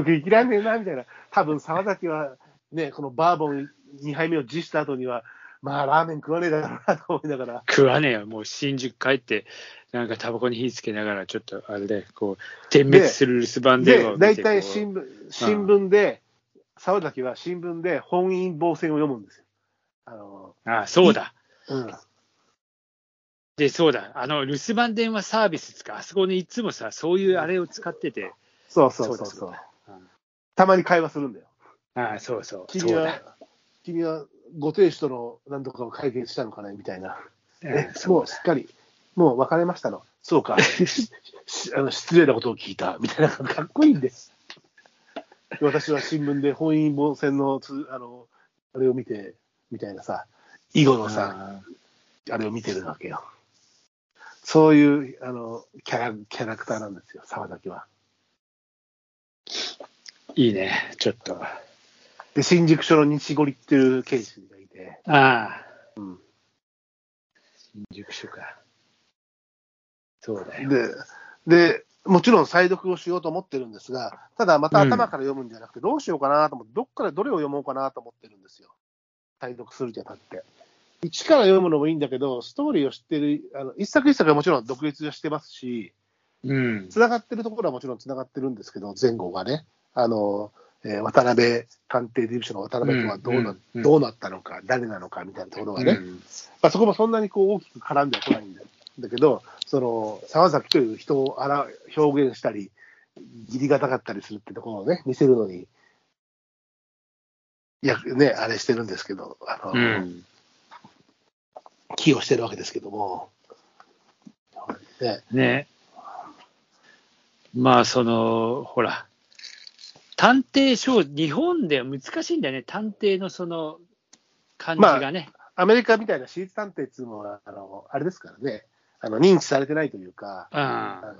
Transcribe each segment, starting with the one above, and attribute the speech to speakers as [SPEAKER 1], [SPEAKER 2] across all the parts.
[SPEAKER 1] これ生きらんねえな、みたいな。多分沢崎は、ね、このバーボン2杯目を辞した後には、まあ、ラーメン食わねえだろうなと思いながら。
[SPEAKER 2] 食わねえよ。もう新宿帰って、なんかタバコに火つけながら、ちょっとあれで、こう、点滅する留守番電話を
[SPEAKER 1] で、
[SPEAKER 2] 見て
[SPEAKER 1] 大体新聞、新聞で、沢崎は新聞で本因坊戦を読むんですよ。あの、
[SPEAKER 2] あそうだ。
[SPEAKER 1] うん。
[SPEAKER 2] で、そうだ。あの、留守番電話サービスつか、あそこにいつもさ、そういうあれを使ってて。
[SPEAKER 1] そうそうそうそう。
[SPEAKER 2] だうん
[SPEAKER 1] たまに会話するんだよ。
[SPEAKER 2] ああ、そうそう。
[SPEAKER 1] 君は、君はご亭主との何とかを解決したのかねみたいな。え
[SPEAKER 2] うん、そう
[SPEAKER 1] もうすっかり、もう別れましたの。そうか。し あの失礼なことを聞いた。みたいな、かっこいいんです。私は新聞で本因坊戦のつ、あの、あれを見て、みたいなさ、囲碁のさ、
[SPEAKER 2] あ
[SPEAKER 1] あれを見てるわけよ。そういう、あの、キャラ、キャラクターなんですよ、沢崎は。
[SPEAKER 2] いいね、ちょっと。
[SPEAKER 1] で、新宿署の西堀っていう刑事がいて、
[SPEAKER 2] ああ、
[SPEAKER 1] うん。
[SPEAKER 2] 新宿署か。そうだよ。
[SPEAKER 1] で、で、もちろん再読をしようと思ってるんですが、ただまた頭から読むんじゃなくて、どうしようかなと思って、どっからどれを読もうかなと思ってるんですよ。再読するじゃなくて。一から読むのもいいんだけど、ストーリーを知ってる、あの一作一作はもちろん独立してますし、
[SPEAKER 2] うん。
[SPEAKER 1] つながってるところはもちろんつながってるんですけど、前後がね、あの、えー渡辺探偵事務所の渡辺とはどうな,、
[SPEAKER 2] うんうん
[SPEAKER 1] どうなったのか、誰なのかみたいなところがね、
[SPEAKER 2] うん
[SPEAKER 1] まあ、そこもそんなにこう大きく絡んではこないんだだけど、その沢崎という人をあら表現したり、義理がたかったりするってところをね、見せるのに、いや、ね、あれしてるんですけど、あの、
[SPEAKER 2] うん。
[SPEAKER 1] 寄与してるわけですけども、ね、
[SPEAKER 2] ね。まあ、その、ほら、探偵小、日本では難しいんだよね、探偵のその感じがね。
[SPEAKER 1] アメリカみたいな私立探偵っていうのは、あのあれですからね、あの認知されてないというか、
[SPEAKER 2] あ
[SPEAKER 1] あの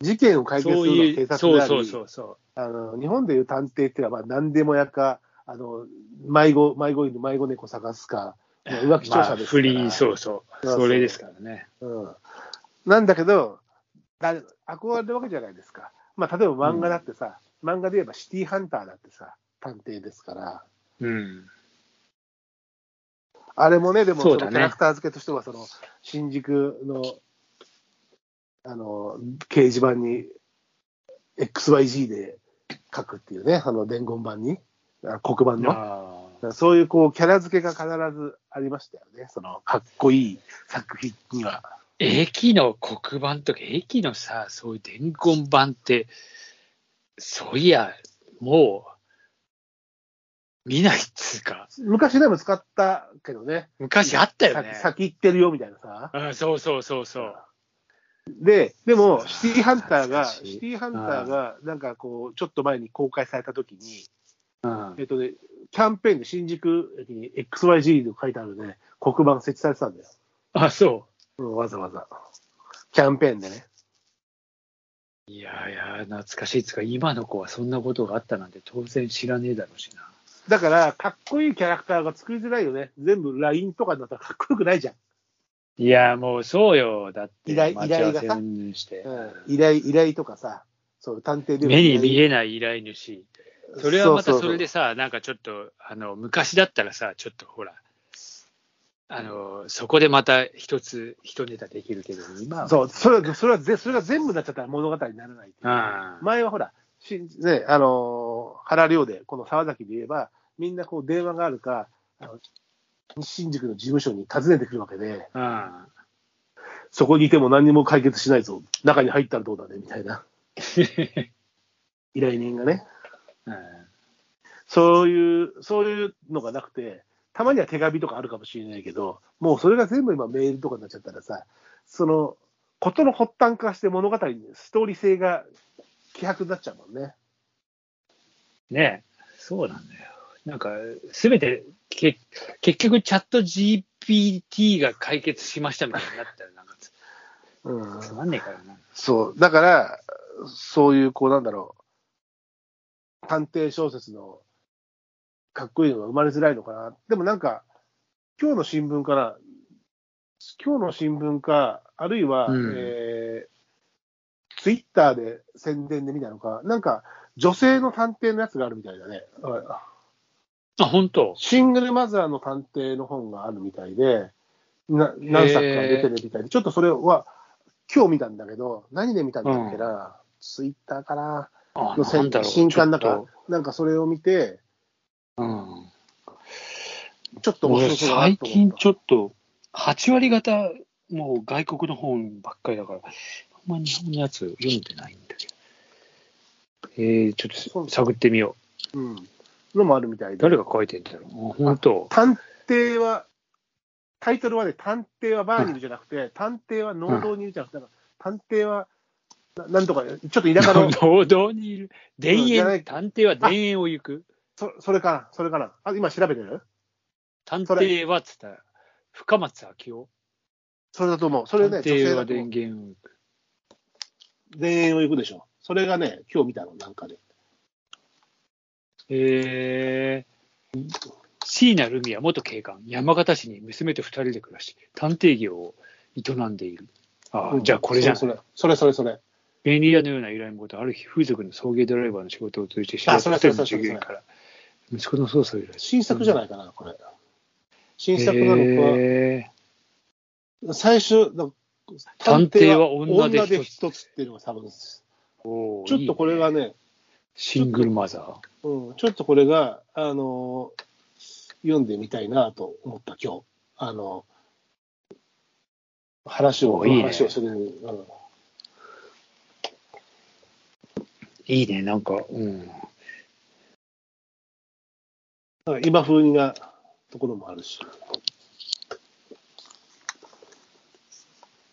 [SPEAKER 1] 事件を解決するのは警察であり、日本でいう探偵っていうのは、まあ、何でもやか、あの迷子迷子犬、迷子猫探すか、
[SPEAKER 2] う。
[SPEAKER 1] 浮気調査ですから、
[SPEAKER 2] まあ不倫、そうそう。
[SPEAKER 1] そうそう
[SPEAKER 2] それですからね。
[SPEAKER 1] うん、なんだけどだ、憧れるわけじゃないですか。まあ、例えば漫画だってさ、漫画で言えばシティーハンターだってさ、探偵ですから、
[SPEAKER 2] うん。
[SPEAKER 1] あれもね、でも
[SPEAKER 2] そ
[SPEAKER 1] のキャラクター付けとしては、その新宿のあの掲示板に XYG で書くっていうね、あの伝言板に、あ黒板の。
[SPEAKER 2] あ
[SPEAKER 1] そういうこうキャラ付けが必ずありましたよね、そのかっこいい作品には。
[SPEAKER 2] 駅の黒板とか、駅のさ、そういう伝言板って、そういや、もう、見ないっつうか、
[SPEAKER 1] 昔でも使ったけどね、
[SPEAKER 2] 昔あったよね
[SPEAKER 1] さ。先行ってるよみたいなさ。
[SPEAKER 2] うん、そうそうそうそう。
[SPEAKER 1] で、でも、シティハンターが、シティハンターが、なんかこう、ちょっと前に公開されたときに、
[SPEAKER 2] うん
[SPEAKER 1] えっとね、キャンペーンで新宿駅に XYG と書いてあるね、黒板設置されてたんだよ。
[SPEAKER 2] あ、そ
[SPEAKER 1] うん、わざわざ。キャンペーンでね。
[SPEAKER 2] う。いやいや、懐かしいっつうか、今の子はそんなことがあったなんて当然知らねえだろうしな。
[SPEAKER 1] だから、かっこいいキャラクターが作りづらいよね。全部 LINE とかだったらかっこよくないじゃん。
[SPEAKER 2] いや、もうそうよ。だって、
[SPEAKER 1] 依頼依頼。うん、依頼、依頼とかさ、そう、探偵でも
[SPEAKER 2] 目に見
[SPEAKER 1] え
[SPEAKER 2] えない依頼主。それはまたそれでさ、なんかちょっと、あの、昔だったらさ、ちょっとほら、あの、そこでまた一つ、一ネタできるけど、今は。
[SPEAKER 1] そう、それは、それはぜ、それが全部になっちゃったら物語にならないいう。
[SPEAKER 2] ああ。
[SPEAKER 1] 前はほら、しね、あのー原寮で、この沢崎で言えば、みんなこう電話があるか、あの西新宿の事務所に訪ねてくるわけで、
[SPEAKER 2] あ
[SPEAKER 1] そこにいても何にも解決しないぞ、中に入ったらどうだね、みたいな。依頼人がね、
[SPEAKER 2] あ。
[SPEAKER 1] そういう、そういうのがなくて、たまには手紙とかあるかもしれないけど、もうそれが全部今メールとかになっちゃったらさ、その、ことの発端化して物語にストーリー性が希薄になっちゃうもんね。
[SPEAKER 2] ねえそうなんだよ。なんか、すべて、け結局、チャット GPT が解決しましたみたいになったら、なんかつ、
[SPEAKER 1] うん
[SPEAKER 2] つまんねえからな。
[SPEAKER 1] そう。だから、そういう、こうなんだろう、探偵小説のかっこいいのが生まれづらいのかな。でもなんか、今日の新聞かな、今日の新聞か、あるいは、
[SPEAKER 2] うん。
[SPEAKER 1] えー、ツイッターで宣伝で見たのか、なんか、女性の探偵のやつがあるみたいだね。
[SPEAKER 2] あ、本当？
[SPEAKER 1] シングルマザーの探偵の本があるみたいで、な何作か出てるみたいで、ちょっとそれは今日見たんだけど、何で見たんだっけな、ツイッターかな、
[SPEAKER 2] あ
[SPEAKER 1] の新刊なんかなんかそれを見て、
[SPEAKER 2] とうん。
[SPEAKER 1] ちょっと面
[SPEAKER 2] 俺、
[SPEAKER 1] 白そうだな
[SPEAKER 2] 最。近ちょっと、8割方、もう外国の本ばっかりだから、あんま日本のやつ読んでないんだけど。えー、ちょっと探ってみよう。
[SPEAKER 1] うん。のもあるみたいで。
[SPEAKER 2] 誰が書いてんだろう？あ本当。
[SPEAKER 1] 探偵は、タイトルはね、探偵はバーにいるじゃなくて、探偵は農道にいるじゃなくて、なんか探偵は、ななんとか、ちょっと田舎の、
[SPEAKER 2] 農道にいる。田園、探偵は田園を行く。
[SPEAKER 1] そそれかな、それかな。あ、今調べてる？
[SPEAKER 2] 探偵はっつったら、深松明夫。
[SPEAKER 1] それだと思う。それね、女
[SPEAKER 2] 探偵は電。源を行く。
[SPEAKER 1] 田園を行くでしょ。それがね、今日見たの、なんかで。
[SPEAKER 2] えー、椎名ルミは元警官、山形市に娘と二人で暮らし、探偵業を営んでいる。ああ、
[SPEAKER 1] うん
[SPEAKER 2] じゃあこれじゃん。
[SPEAKER 1] それ、それ、それ、それ。
[SPEAKER 2] 便利屋のような依頼もこと、ある日、風俗の送迎ドライバーの仕事を通じて、
[SPEAKER 1] あそれそれそれ
[SPEAKER 2] 従業員から、息子の操作を依頼
[SPEAKER 1] 新作じゃないかな、これ。新作なのか、
[SPEAKER 2] え
[SPEAKER 1] 最初、だ
[SPEAKER 2] 探偵は女で
[SPEAKER 1] 女
[SPEAKER 2] 一つ
[SPEAKER 1] っていうのが多分です。ちょっとこれがね、
[SPEAKER 2] シングルマザー。
[SPEAKER 1] うん、ちょっとこれが、あのー読んでみたいなと思った、今日。あの話を、
[SPEAKER 2] おいいね
[SPEAKER 1] 話をする、うん
[SPEAKER 2] いいね、なんか、うん。
[SPEAKER 1] 今風なところもあるし。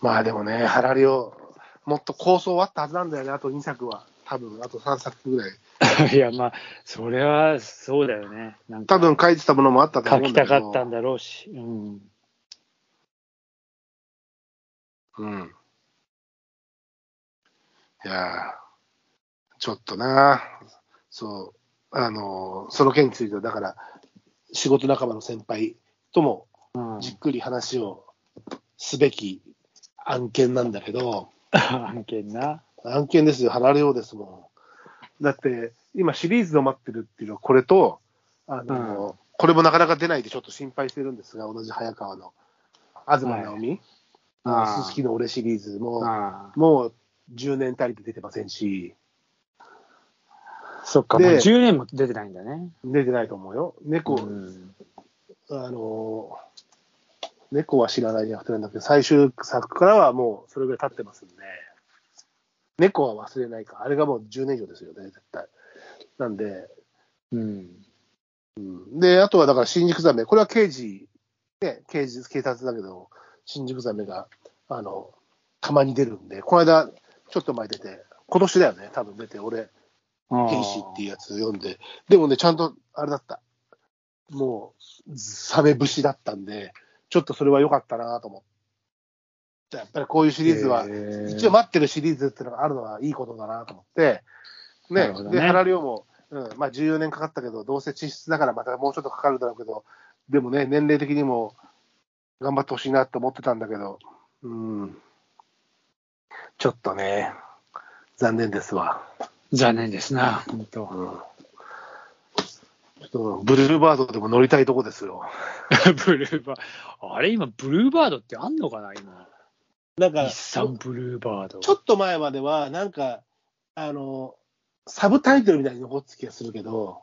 [SPEAKER 1] まあでもね、ハラリオ、もっと構想はあったはずなんだよね、あと2作は。多分、あと3作ぐらい。
[SPEAKER 2] いや、まあ、それはそうだよね。なんか
[SPEAKER 1] 多分書いてたものもあったと
[SPEAKER 2] 書き
[SPEAKER 1] 思うんだけど。
[SPEAKER 2] たかったんだろうし。うん。
[SPEAKER 1] うん。いやーちょっとな、そう、あのーその件については、だから、仕事仲間の先輩とも
[SPEAKER 2] うん、
[SPEAKER 1] じっくり話をすべき案件なんだけど、
[SPEAKER 2] 案件な。
[SPEAKER 1] 案件ですよ、離れようですもん。だって、今シリーズを待ってるっていうのは、これと、あのーこれもなかなか出ないでちょっと心配してるんですが、同じ早川の東直美、
[SPEAKER 2] ああ
[SPEAKER 1] すすきの俺シリーズも、もう10年単位で出てませんし、
[SPEAKER 2] そっか、
[SPEAKER 1] で
[SPEAKER 2] もう10年も出てないんだね。
[SPEAKER 1] 出てないと思うよ。猫、
[SPEAKER 2] うん
[SPEAKER 1] あのー猫は知らないじゃなくてなんだけど、最終作からはもうそれぐらい経ってますんで、猫は忘れないか、あれがもう10年以上ですよね、絶対。なんで、
[SPEAKER 2] うん。
[SPEAKER 1] うん、で、あとはだから新宿ザメ、これは刑事、ね、刑事、警察だけど、新宿ザメが、あの、たまに出るんで、この間、ちょっと前出て、今年だよね、多分出て、俺、兵士っていうやつ読んで、でもね、ちゃんと、あれだった。もう、サメ節だったんで、ちょっとそれは良かったなと思って。やっぱりこういうシリーズは、一応待ってるシリーズっていうのがあるのはいいことだなと思って、ね、
[SPEAKER 2] ね
[SPEAKER 1] で、原量も、うん、まあ14年かかったけど、どうせ地質だからまたもうちょっとかかるだろうけど、でもね、年齢的にも頑張ってほしいなって思ってたんだけど、うん、ちょっとね、残念ですわ。
[SPEAKER 2] 残念ですな、本当。
[SPEAKER 1] うんちょっとブルーバードでも乗りたいとこですよ。
[SPEAKER 2] ブルーバード。あれ、今、ブルーバードってあんのかな、今？
[SPEAKER 1] なんか、
[SPEAKER 2] 日産ブルーバード。
[SPEAKER 1] ちょっと前までは、なんか、あの、サブタイトルみたいに残ってた気がするけど、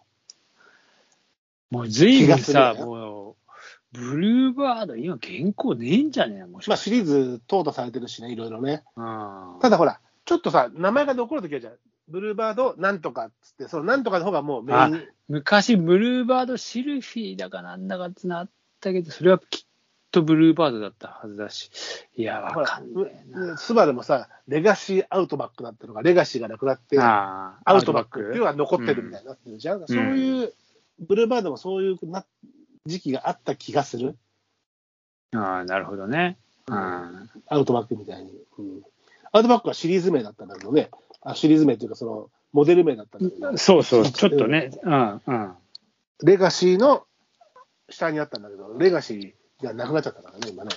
[SPEAKER 2] もう随分さ、もう、ブルーバード、今、原稿ねえんじゃねえもし
[SPEAKER 1] まあシリーズ淘汰されてるしね、いろいろね。
[SPEAKER 2] うん
[SPEAKER 1] ただほら、ちょっとさ、名前が残るときはじゃん。ブルーバードなんとかっつって、そのなんとかの方がもうメイン。
[SPEAKER 2] 昔、ブルーバードシルフィーだかなんだかってなったけど、それはきっとブルーバードだったはずだし。いや、わかんねえな。
[SPEAKER 1] スバルもさ、レガシーアウトバックなってるのが、レガシーがなくなって、
[SPEAKER 2] あ
[SPEAKER 1] アウトバックっていうのが残ってるみたいになってるじゃん。そういう、ブルーバードもそういうな時期があった気がする。
[SPEAKER 2] ああ、なるほどね。うん。
[SPEAKER 1] アウトバックみたいに。うん、アウトバックはシリーズ名だったんだけどね。あシリーズ名っていうか、その、モデル名だったんだけど、
[SPEAKER 2] そうそう、ちょっとね。うん、うん。
[SPEAKER 1] レガシーの下にあったんだけど、レガシーじゃなくなっちゃったからね、今ね。